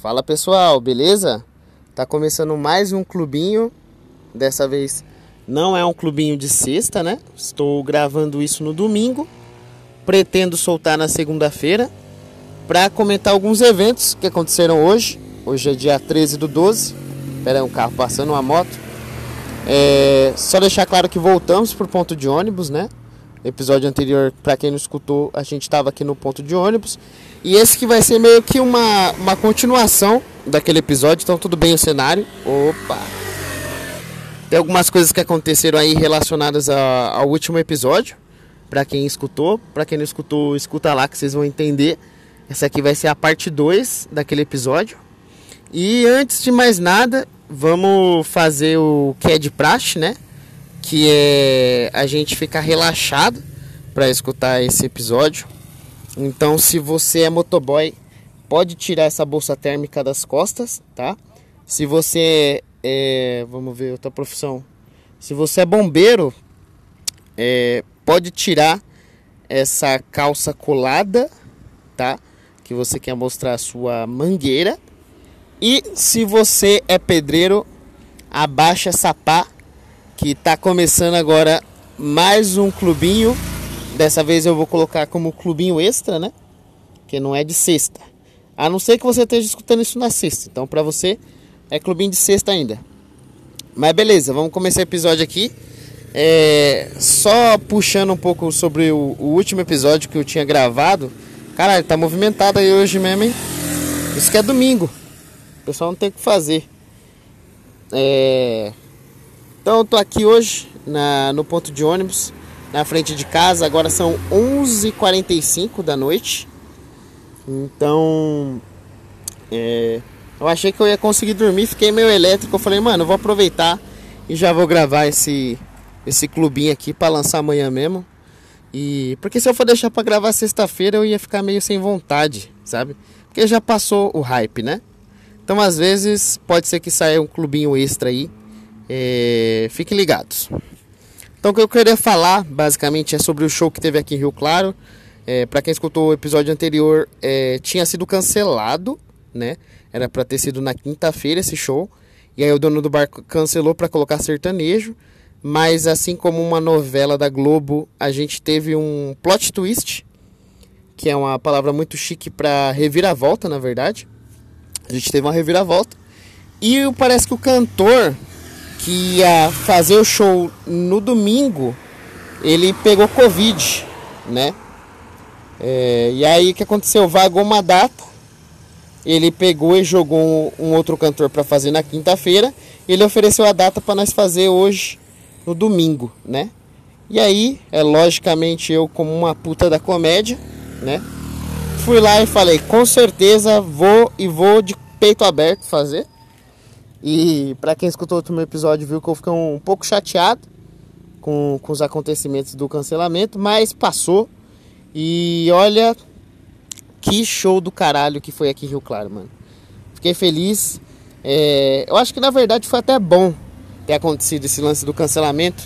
Fala pessoal, beleza? Tá começando mais um clubinho. Dessa vez não é um clubinho de sexta, né? Estou gravando isso no domingo. Pretendo soltar na segunda-feira para comentar alguns eventos que aconteceram hoje. Hoje é dia 13 do 12. Pera aí, um carro passando, uma moto. É, só deixar claro que voltamos pro ponto de ônibus, né? Episódio anterior, para quem não escutou, a gente estava aqui no ponto de ônibus. E esse que vai ser meio que uma, uma continuação daquele episódio, então tudo bem o cenário. Opa! Tem algumas coisas que aconteceram aí relacionadas a, ao último episódio. Para quem escutou, para quem não escutou, escuta lá que vocês vão entender. Essa aqui vai ser a parte 2 daquele episódio. E antes de mais nada, vamos fazer o que é de praxe, né? Que é a gente ficar relaxado para escutar esse episódio. Então, se você é motoboy, pode tirar essa bolsa térmica das costas, tá? Se você é, vamos ver outra profissão. Se você é bombeiro, é, pode tirar essa calça colada, tá? Que você quer mostrar a sua mangueira. E se você é pedreiro, abaixa essa pá, que tá começando agora mais um clubinho Dessa vez eu vou colocar como clubinho extra, né? Que não é de sexta. A não ser que você esteja escutando isso na sexta. Então para você é clubinho de sexta ainda. Mas beleza, vamos começar o episódio aqui. É, só puxando um pouco sobre o, o, último episódio que eu tinha gravado. Caralho, tá movimentado aí hoje mesmo, hein? Isso que é domingo. O pessoal não tem o que fazer. É... Então eu tô aqui hoje na, no ponto de ônibus na frente de casa. Agora são 11h45 da noite. Então, é, eu achei que eu ia conseguir dormir. Fiquei meio elétrico. Eu falei, mano, eu vou aproveitar e já vou gravar esse, esse clubinho aqui para lançar amanhã mesmo. E porque se eu for deixar para gravar sexta-feira, eu ia ficar meio sem vontade, sabe? Porque já passou o hype, né? Então, às vezes, pode ser que saia um clubinho extra aí. É, fiquem ligados. Então o que eu queria falar basicamente é sobre o show que teve aqui em Rio Claro. É, para quem escutou o episódio anterior, é, tinha sido cancelado, né? Era para ter sido na quinta-feira esse show. E aí o dono do bar cancelou para colocar sertanejo. Mas assim como uma novela da Globo, a gente teve um plot twist, que é uma palavra muito chique para reviravolta, na verdade. A gente teve uma reviravolta. E parece que o cantor que ia fazer o show no domingo, ele pegou Covid, né? É, e aí o que aconteceu? Vagou uma data, ele pegou e jogou um, um outro cantor para fazer na quinta-feira, ele ofereceu a data para nós fazer hoje, no domingo, né? E aí, é logicamente eu como uma puta da comédia, né? Fui lá e falei, com certeza vou e vou de peito aberto fazer. E para quem escutou o último episódio viu que eu fiquei um, pouco chateado com, com os acontecimentos do cancelamento, mas passou. E olha que show do caralho que foi aqui em Rio Claro, mano. Fiquei feliz. É, eu acho que na verdade foi até bom ter acontecido esse lance do cancelamento,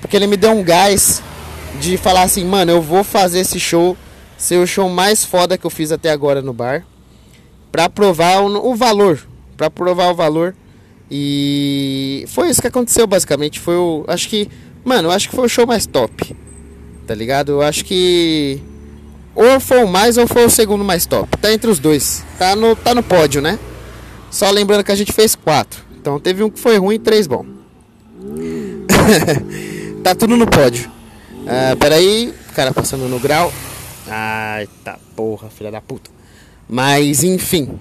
porque ele me deu um gás de falar assim, mano, eu vou fazer esse show ser o show mais foda que eu fiz até agora no bar, para provar o, o valor, para provar o valor e foi isso que aconteceu basicamente. Foi o. Acho que. Mano, acho que foi o show mais top. Tá ligado? Eu acho que. Ou foi o mais ou foi o segundo mais top. Tá entre os dois. Tá no, tá no pódio, né? Só lembrando que a gente fez quatro. Então teve um que foi ruim e três bom. tá tudo no pódio. Ah, peraí, cara passando no grau. Ai, tá porra, filha da puta. Mas enfim.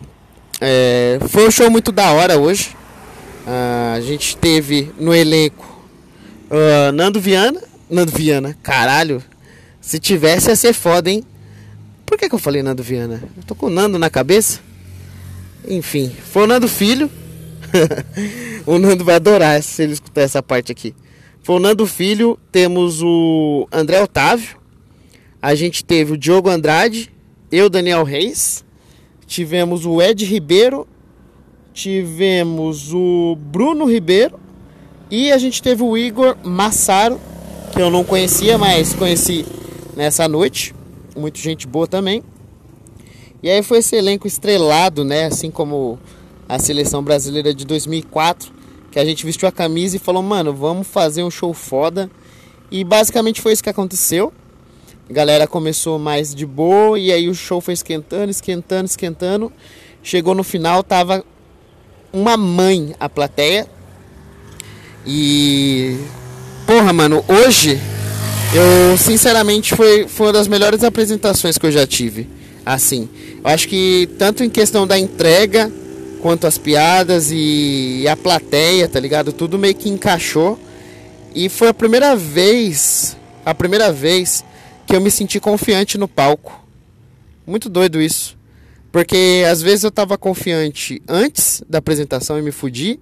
É, foi um show muito da hora hoje. Uh, a gente teve no elenco uh, Nando Viana. Nando Viana, caralho. Se tivesse ia ser foda, hein? Por que, que eu falei Nando Viana? Eu tô com o Nando na cabeça. Enfim, foi o Nando Filho. o Nando vai adorar se ele escutar essa parte aqui. Foi o Nando Filho, temos o André Otávio. A gente teve o Diogo Andrade, eu, Daniel Reis. Tivemos o Ed Ribeiro tivemos o Bruno Ribeiro e a gente teve o Igor Massaro, que eu não conhecia, mas conheci nessa noite. Muito gente boa também. E aí foi esse elenco estrelado, né? Assim como a seleção brasileira de 2004, que a gente vestiu a camisa e falou, mano, vamos fazer um show foda. E basicamente foi isso que aconteceu. A galera começou mais de boa e aí o show foi esquentando, esquentando, esquentando. Chegou no final, tava uma mãe a plateia. E porra, mano, hoje eu sinceramente foi, foi uma das melhores apresentações que eu já tive. Assim, eu acho que tanto em questão da entrega quanto as piadas e, e a plateia, tá ligado? Tudo meio que encaixou. E foi a primeira vez, a primeira vez que eu me senti confiante no palco. Muito doido isso. Porque às vezes eu tava confiante antes da apresentação e me fudi.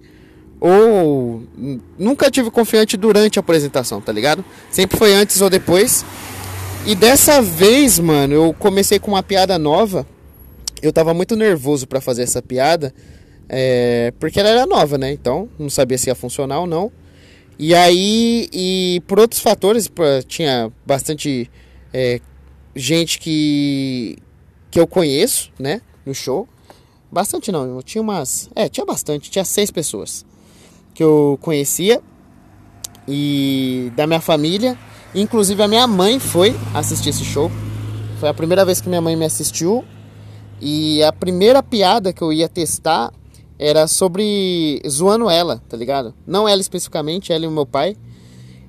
Ou nunca tive confiante durante a apresentação, tá ligado? Sempre foi antes ou depois. E dessa vez, mano, eu comecei com uma piada nova. Eu tava muito nervoso para fazer essa piada. É, porque ela era nova, né? Então, não sabia se ia funcionar ou não. E aí, e por outros fatores, tinha bastante é, gente que, que eu conheço, né? No show. Bastante não, tinha umas. É, tinha bastante, tinha seis pessoas que eu conhecia. E da minha família. Inclusive a minha mãe foi assistir esse show. Foi a primeira vez que minha mãe me assistiu. E a primeira piada que eu ia testar era sobre zoando ela, tá ligado? Não ela especificamente, ela e o meu pai,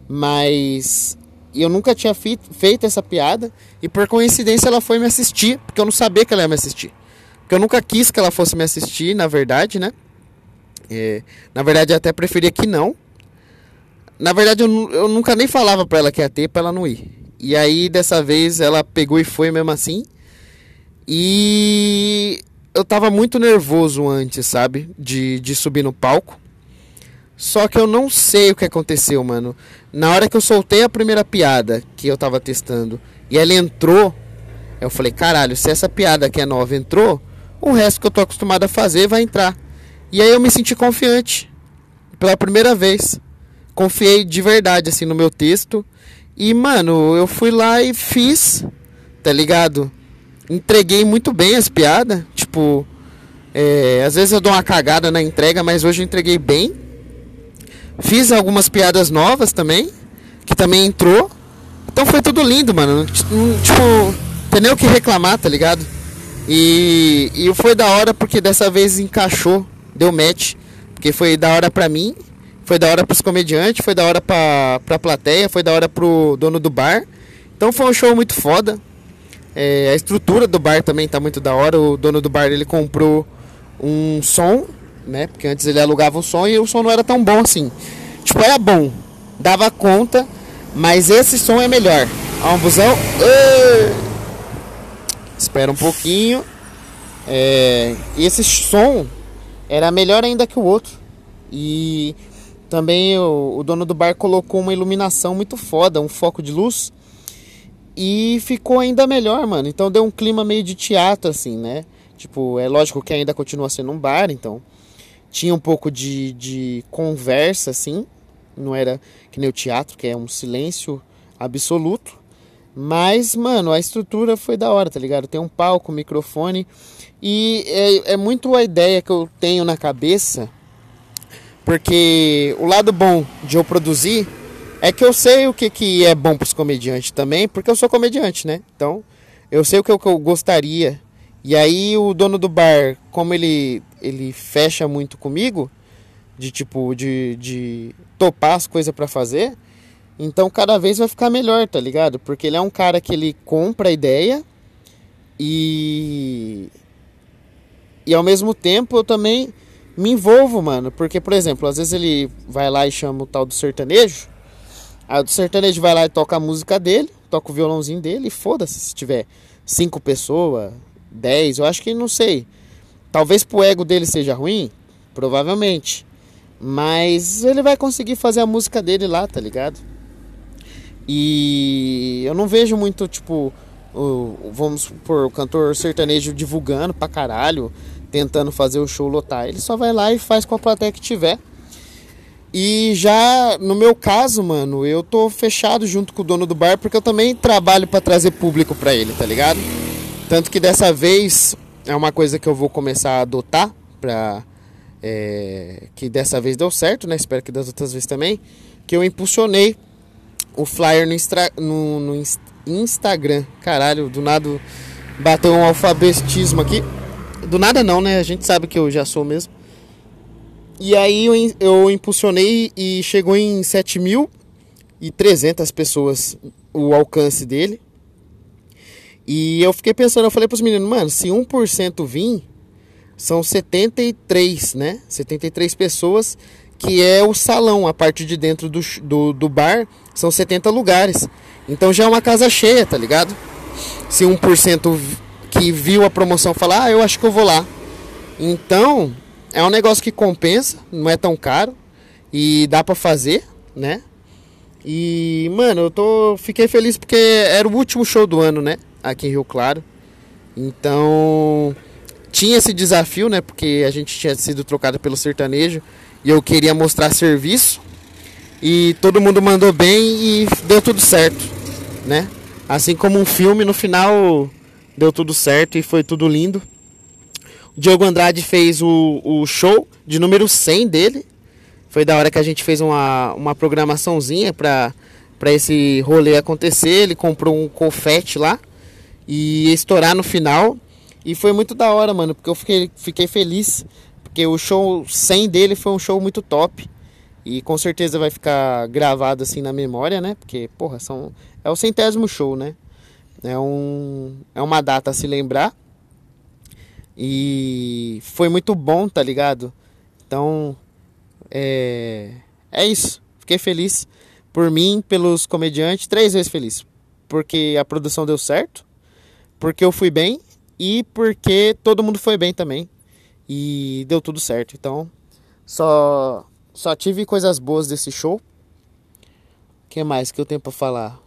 mas eu nunca tinha feito essa piada e por coincidência ela foi me assistir, porque eu não sabia que ela ia me assistir. Porque eu nunca quis que ela fosse me assistir, na verdade, né? É, na verdade, eu até preferia que não. Na verdade, eu, eu nunca nem falava pra ela que ia ter, pra ela não ir. E aí, dessa vez, ela pegou e foi mesmo assim. E eu tava muito nervoso antes, sabe? De, de subir no palco. Só que eu não sei o que aconteceu, mano. Na hora que eu soltei a primeira piada que eu tava testando e ela entrou, eu falei, caralho, se essa piada que é nova entrou, o resto que eu tô acostumado a fazer vai entrar. E aí eu me senti confiante. Pela primeira vez. Confiei de verdade, assim, no meu texto. E, mano, eu fui lá e fiz, tá ligado? entreguei muito bem as piadas. Tipo, é, às vezes eu dou uma cagada na entrega, mas hoje eu entreguei bem. Fiz algumas piadas novas também, que também entrou. Então foi tudo lindo, mano. Tipo, tem nem o que reclamar, tá ligado? E, e foi da hora porque dessa vez encaixou, deu match. Porque foi da hora pra mim, foi da hora pros comediantes, foi da hora pra, pra plateia, foi da hora pro dono do bar. Então foi um show muito foda. É, a estrutura do bar também tá muito da hora. O dono do bar ele comprou um som, né? Porque antes ele alugava um som e o som não era tão bom assim. Tipo, era bom, dava conta, mas esse som é melhor. Ó, um busão. Espera um pouquinho. É, esse som era melhor ainda que o outro. E também o, o dono do bar colocou uma iluminação muito foda, um foco de luz e ficou ainda melhor, mano. Então deu um clima meio de teatro, assim, né? Tipo, é lógico que ainda continua sendo um bar, então tinha um pouco de, de conversa, assim. Não era que nem o teatro, que é um silêncio absoluto. Mas, mano, a estrutura foi da hora, tá ligado? Tem um palco, microfone. E é, é muito a ideia que eu tenho na cabeça. Porque o lado bom de eu produzir é que eu sei o que, que é bom para os comediantes também, porque eu sou comediante, né? Então, eu sei o que, o que eu gostaria. E aí o dono do bar, como ele, ele fecha muito comigo, de tipo, de, de topar as coisas para fazer, então cada vez vai ficar melhor, tá ligado? Porque ele é um cara que ele compra a ideia e. E ao mesmo tempo eu também me envolvo, mano. Porque, por exemplo, às vezes ele vai lá e chama o tal do sertanejo. Aí o sertanejo vai lá e toca a música dele, toca o violãozinho dele foda-se se tiver cinco pessoas, dez, eu acho que não sei. Talvez pro ego dele seja ruim, provavelmente. Mas ele vai conseguir fazer a música dele lá, tá ligado? E eu não vejo muito, tipo, o, vamos por o cantor sertanejo divulgando pra caralho, tentando fazer o show lotar. Ele só vai lá e faz com a plateia que tiver. E já no meu caso, mano, eu tô fechado junto com o dono do bar porque eu também trabalho para trazer público para ele, tá ligado? Tanto que dessa vez é uma coisa que eu vou começar a adotar para é, que dessa vez deu certo, né? Espero que das outras vezes também. Que eu impulsionei o flyer no, no, no Instagram. Caralho, do nada bateu um alfabetismo aqui. Do nada não, né? A gente sabe que eu já sou mesmo. E aí eu, eu impulsionei e chegou em 7.300 pessoas o alcance dele. E eu fiquei pensando, eu falei pros meninos, mano, se 1% vir, são 73, né? 73 pessoas, que é o salão, a parte de dentro do, do, do bar, são 70 lugares. Então já é uma casa cheia, tá ligado? Se 1% que viu a promoção falar, ah, eu acho que eu vou lá. Então, é um negócio que compensa, não é tão caro e dá para fazer, né? E, mano, eu tô fiquei feliz porque era o último show do ano, né? Aqui em Rio Claro. Então, tinha esse desafio, né? Porque a gente tinha sido trocado pelo sertanejo e eu queria mostrar serviço. E todo mundo mandou bem e deu tudo certo, né? Assim como um filme, no final deu tudo certo e foi tudo lindo. O Diogo Andrade fez o, o show de número 100 dele. Foi da hora que a gente fez uma, uma programaçãozinha para esse rolê acontecer. Ele comprou um confete lá e estourar no final. E foi muito da hora, mano, porque eu fiquei, fiquei feliz. Porque o show 100 dele foi um show muito top. E com certeza vai ficar gravado assim na memória, né? Porque, porra, são, é o centésimo show, né? É, um, é uma data a se lembrar. E foi muito bom, tá ligado? Então, é, é isso. Fiquei feliz por mim, pelos comediantes, três vezes feliz. Porque a produção deu certo, porque eu fui bem e porque todo mundo foi bem também. E deu tudo certo. Então, só só tive coisas boas desse show. O que mais que eu tenho para falar?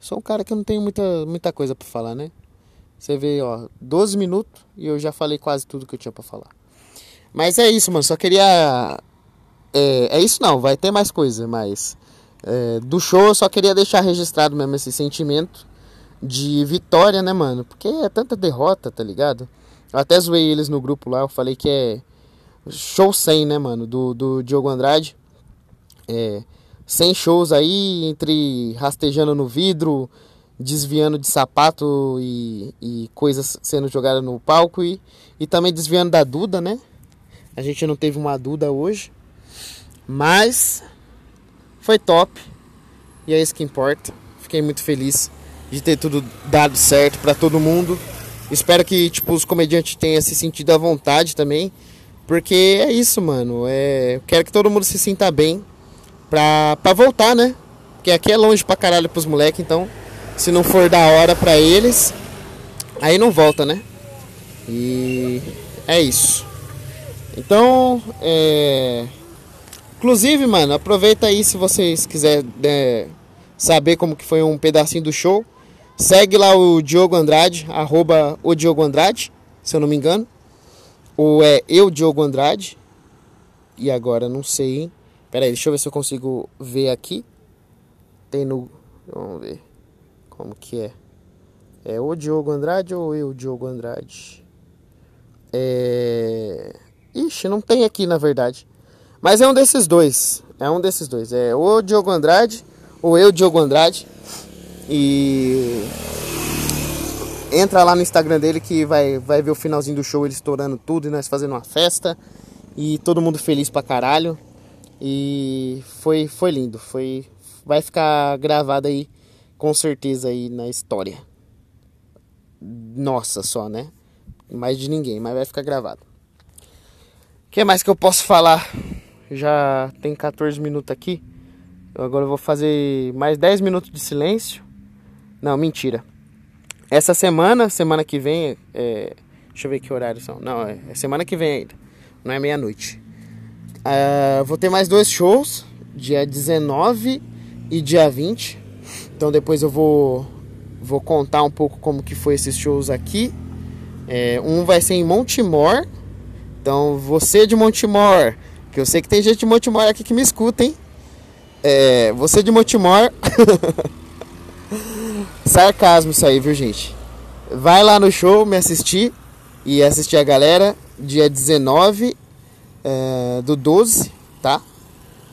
Sou um cara que não tenho muita, muita coisa para falar, né? Você vê, ó, 12 minutos e eu já falei quase tudo que eu tinha para falar. Mas é isso, mano. Só queria. É, é isso não, vai ter mais coisa, mas. É, do show eu só queria deixar registrado mesmo esse sentimento de vitória, né, mano? Porque é tanta derrota, tá ligado? Eu até zoei eles no grupo lá, eu falei que é show 100, né, mano? Do, do Diogo Andrade. É, 100 shows aí, entre rastejando no vidro, desviando de sapato e, e coisas sendo jogadas no palco e, e também desviando da Duda, né? A gente não teve uma Duda hoje, mas foi top e é isso que importa. Fiquei muito feliz de ter tudo dado certo para todo mundo. Espero que tipo os comediantes tenham se sentido à vontade também, porque é isso, mano. É, quero que todo mundo se sinta bem pra, pra voltar, né? Porque aqui é longe pra caralho pros moleques, então se não for da hora pra eles, aí não volta, né? E é isso. Então, é... Inclusive, mano, aproveita aí se vocês quiserem né, saber como que foi um pedacinho do show. Segue lá o Diogo Andrade, arroba o Diogo Andrade, se eu não me engano. Ou é eu, Diogo Andrade. E agora, não sei, hein? Pera aí, deixa eu ver se eu consigo ver aqui. Tem no... Vamos ver. Como que é? É o Diogo Andrade ou eu, Diogo Andrade? É. Ixi, não tem aqui na verdade. Mas é um desses dois. É um desses dois. É o Diogo Andrade ou eu, Diogo Andrade. E. Entra lá no Instagram dele que vai, vai ver o finalzinho do show ele estourando tudo e nós fazendo uma festa. E todo mundo feliz pra caralho. E foi, foi lindo. Foi, vai ficar gravado aí com certeza aí na história. Nossa só, né? Mais de ninguém, mas vai ficar gravado. O que mais que eu posso falar? Já tem 14 minutos aqui. Eu agora vou fazer mais 10 minutos de silêncio. Não, mentira. Essa semana, semana que vem, é... deixa eu ver que horário são. Não, é, é semana que vem ainda. Não é meia-noite. Uh, vou ter mais dois shows, dia 19 e dia 20. Então depois eu vou, vou contar um pouco como que foi esses shows aqui. É, um vai ser em Montemor. Então você de Montemor, que eu sei que tem gente de Montemor aqui que me escuta, hein? É, você de Montemor. Sarcasmo isso aí, viu gente? vai lá no show me assistir e assistir a galera dia 19 é, do 12, tá?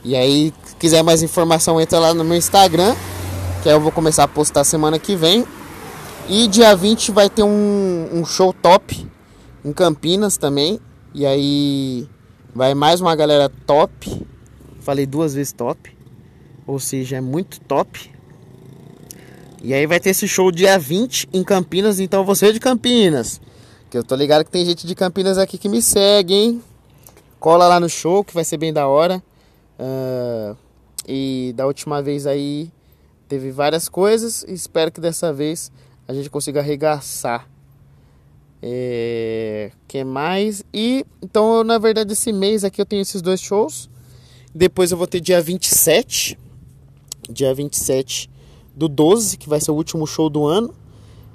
E aí, se quiser mais informação, entra lá no meu Instagram, que aí eu vou começar a postar semana que vem. E dia 20 vai ter um, um show top em Campinas também. E aí vai mais uma galera top. Falei duas vezes top. Ou seja, é muito top. E aí vai ter esse show dia 20 em Campinas. Então você de Campinas. Que eu tô ligado que tem gente de Campinas aqui que me segue, hein? Cola lá no show que vai ser bem da hora. Uh, e da última vez aí teve várias coisas. Espero que dessa vez a gente consiga arregaçar. É, que mais? E então, eu, na verdade, esse mês aqui eu tenho esses dois shows. Depois eu vou ter dia 27. Dia 27 do 12, que vai ser o último show do ano.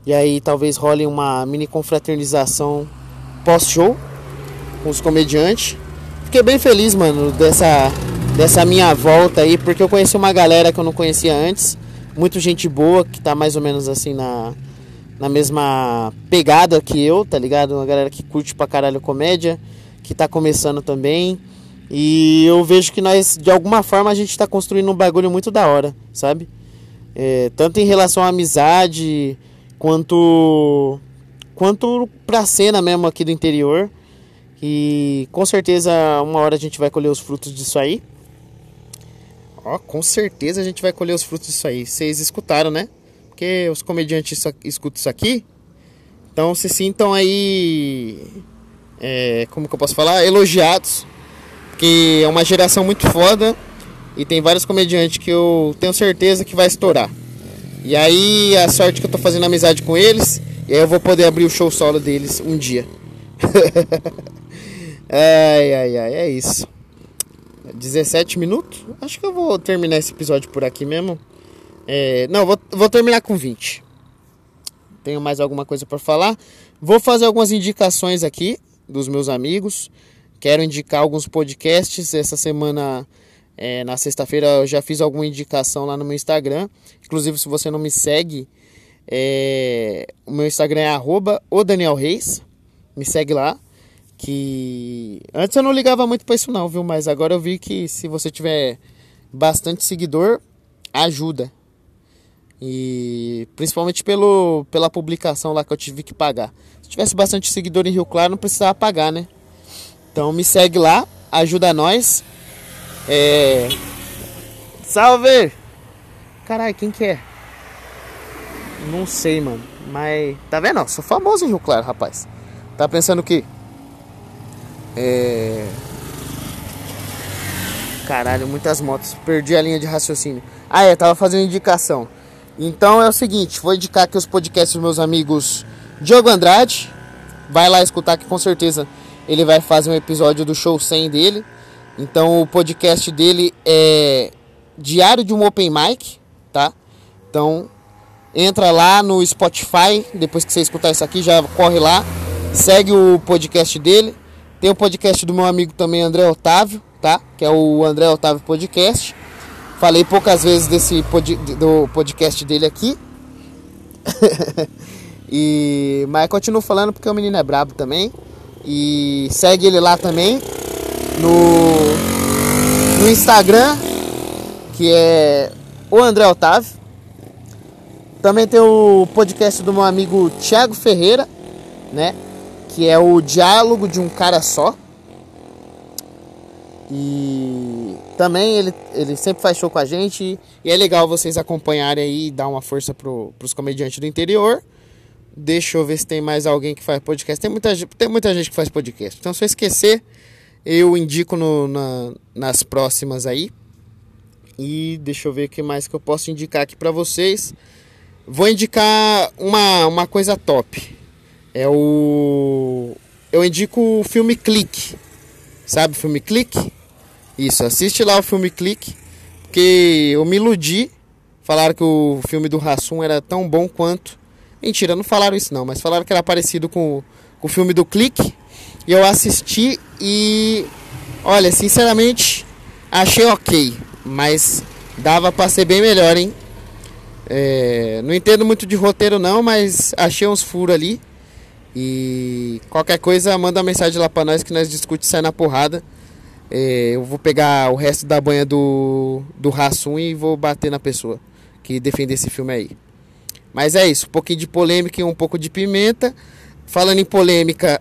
E aí talvez role uma mini confraternização pós-show com os comediantes. Fiquei bem feliz, mano, dessa, dessa minha volta aí, porque eu conheci uma galera que eu não conhecia antes. Muito gente boa, que tá mais ou menos assim na, na mesma pegada que eu, tá ligado? Uma galera que curte pra caralho comédia, que tá começando também. E eu vejo que nós, de alguma forma, a gente tá construindo um bagulho muito da hora, sabe? É, tanto em relação à amizade, quanto quanto pra cena mesmo aqui do interior. E com certeza uma hora a gente vai colher os frutos disso aí. Ó, com certeza a gente vai colher os frutos disso aí. Vocês escutaram, né? Porque os comediantes escutam isso aqui. Então se sintam aí. É, como que eu posso falar? Elogiados. Porque é uma geração muito foda. E tem vários comediantes que eu tenho certeza que vai estourar. E aí a sorte que eu tô fazendo amizade com eles, e aí eu vou poder abrir o show solo deles um dia. ai, ai, ai, é isso. 17 minutos? Acho que eu vou terminar esse episódio por aqui mesmo. É, não, vou, vou terminar com 20. Tenho mais alguma coisa para falar? Vou fazer algumas indicações aqui dos meus amigos. Quero indicar alguns podcasts. Essa semana é, na sexta-feira eu já fiz alguma indicação lá no meu Instagram. Inclusive, se você não me segue, é, o meu Instagram é arroba o Daniel Reis. Me segue lá. Que antes eu não ligava muito para isso não, viu? Mas agora eu vi que se você tiver bastante seguidor, ajuda. E principalmente pelo, pela publicação lá que eu tive que pagar. Se tivesse bastante seguidor em Rio Claro, não precisava pagar, né? Então me segue lá, ajuda nós. É. Salve! Caralho, quem que é? Não sei, mano. Mas. Tá vendo? sou famoso em Rio Claro, rapaz. Tá pensando que. É. Caralho, muitas motos. Perdi a linha de raciocínio. Ah, é, tava fazendo indicação. Então é o seguinte: vou indicar aqui os podcasts dos meus amigos Diogo Andrade. Vai lá escutar que com certeza ele vai fazer um episódio do show 100 dele. Então o podcast dele é Diário de um Open Mic, tá? Então entra lá no Spotify, depois que você escutar isso aqui, já corre lá, segue o podcast dele. Tem o podcast do meu amigo também, André Otávio, tá? Que é o André Otávio Podcast. Falei poucas vezes desse pod, do podcast dele aqui. e mas continuo falando porque o menino é brabo também. E segue ele lá também no, no Instagram, que é o André Otávio. Também tem o podcast do meu amigo Thiago Ferreira, né? Que é o Diálogo de um Cara Só. E também ele, ele sempre faz show com a gente. E é legal vocês acompanharem aí e dar uma força pro, pros comediantes do interior. Deixa eu ver se tem mais alguém que faz podcast. Tem muita, tem muita gente que faz podcast. Então, se eu esquecer, eu indico no, na, nas próximas aí. E deixa eu ver o que mais que eu posso indicar aqui para vocês. Vou indicar uma, uma coisa top. É o. Eu indico o filme Clique. Sabe o filme Clique? Isso, assiste lá o filme Clique. Porque eu me iludi. Falaram que o filme do Rassum era tão bom quanto. Mentira, não falaram isso não, mas falaram que era parecido com, com o filme do Clique. E eu assisti e olha, sinceramente, achei ok, mas dava para ser bem melhor, hein? É, não entendo muito de roteiro não, mas achei uns furos ali. E qualquer coisa, manda uma mensagem lá pra nós que nós discute sai na porrada. É, eu vou pegar o resto da banha do, do Rassum e vou bater na pessoa que defende esse filme aí. Mas é isso, um pouquinho de polêmica e um pouco de pimenta. Falando em polêmica,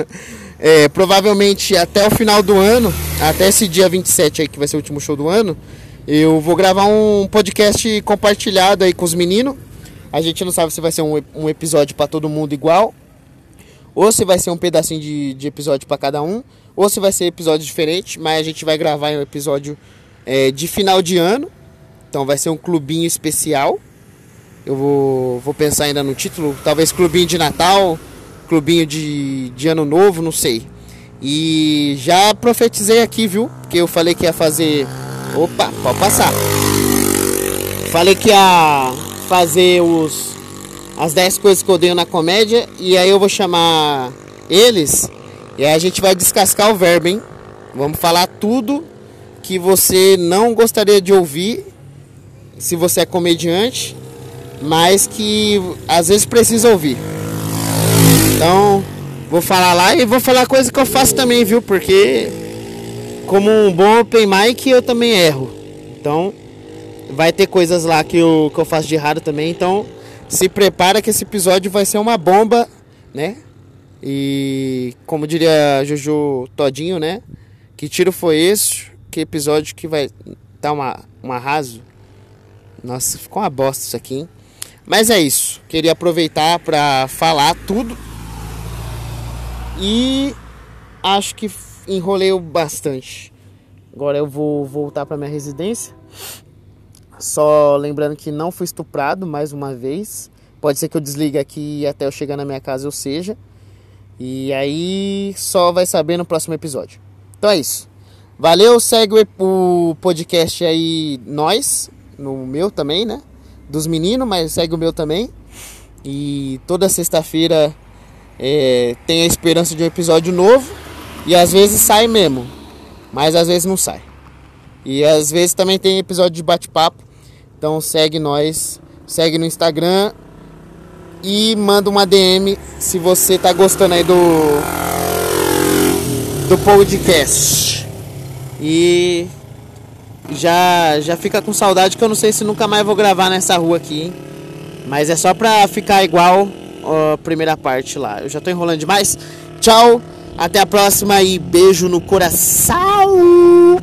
é, provavelmente até o final do ano, até esse dia 27 aí, que vai ser o último show do ano, eu vou gravar um podcast compartilhado aí com os meninos. A gente não sabe se vai ser um, um episódio para todo mundo igual, ou se vai ser um pedacinho de, de episódio para cada um, ou se vai ser episódio diferente, mas a gente vai gravar um episódio é, de final de ano. Então vai ser um clubinho especial. Eu vou, vou pensar ainda no título, talvez clubinho de Natal, clubinho de, de ano novo, não sei. E já profetizei aqui, viu? Porque eu falei que ia fazer. Opa, pode passar. Falei que ia fazer os as 10 coisas que eu odeio na comédia e aí eu vou chamar eles e aí a gente vai descascar o verbo, hein? Vamos falar tudo que você não gostaria de ouvir se você é comediante, mas que às vezes precisa ouvir. Então, vou falar lá e vou falar coisa que eu faço também, viu? Porque como um bom open mic eu também erro. Então, vai ter coisas lá que eu, que eu faço de errado também. Então, se prepara que esse episódio vai ser uma bomba, né? E como diria Jojo Todinho, né? Que tiro foi esse? Que episódio que vai dar uma, um arraso? Nossa, ficou uma bosta isso aqui, hein? Mas é isso. Queria aproveitar para falar tudo. E acho que enrolei bastante. Agora eu vou voltar para minha residência. Só lembrando que não fui estuprado mais uma vez. Pode ser que eu desligue aqui até eu chegar na minha casa eu seja. E aí só vai saber no próximo episódio. Então é isso. Valeu, segue o podcast aí, nós, no meu também, né? Dos meninos, mas segue o meu também. E toda sexta-feira é, tem a esperança de um episódio novo. E às vezes sai mesmo, mas às vezes não sai. E às vezes também tem episódio de bate-papo. Então segue nós, segue no Instagram e manda uma DM se você tá gostando aí do do podcast. E já já fica com saudade que eu não sei se nunca mais vou gravar nessa rua aqui, hein? Mas é só pra ficar igual a primeira parte lá. Eu já tô enrolando demais. Tchau, até a próxima e beijo no coração.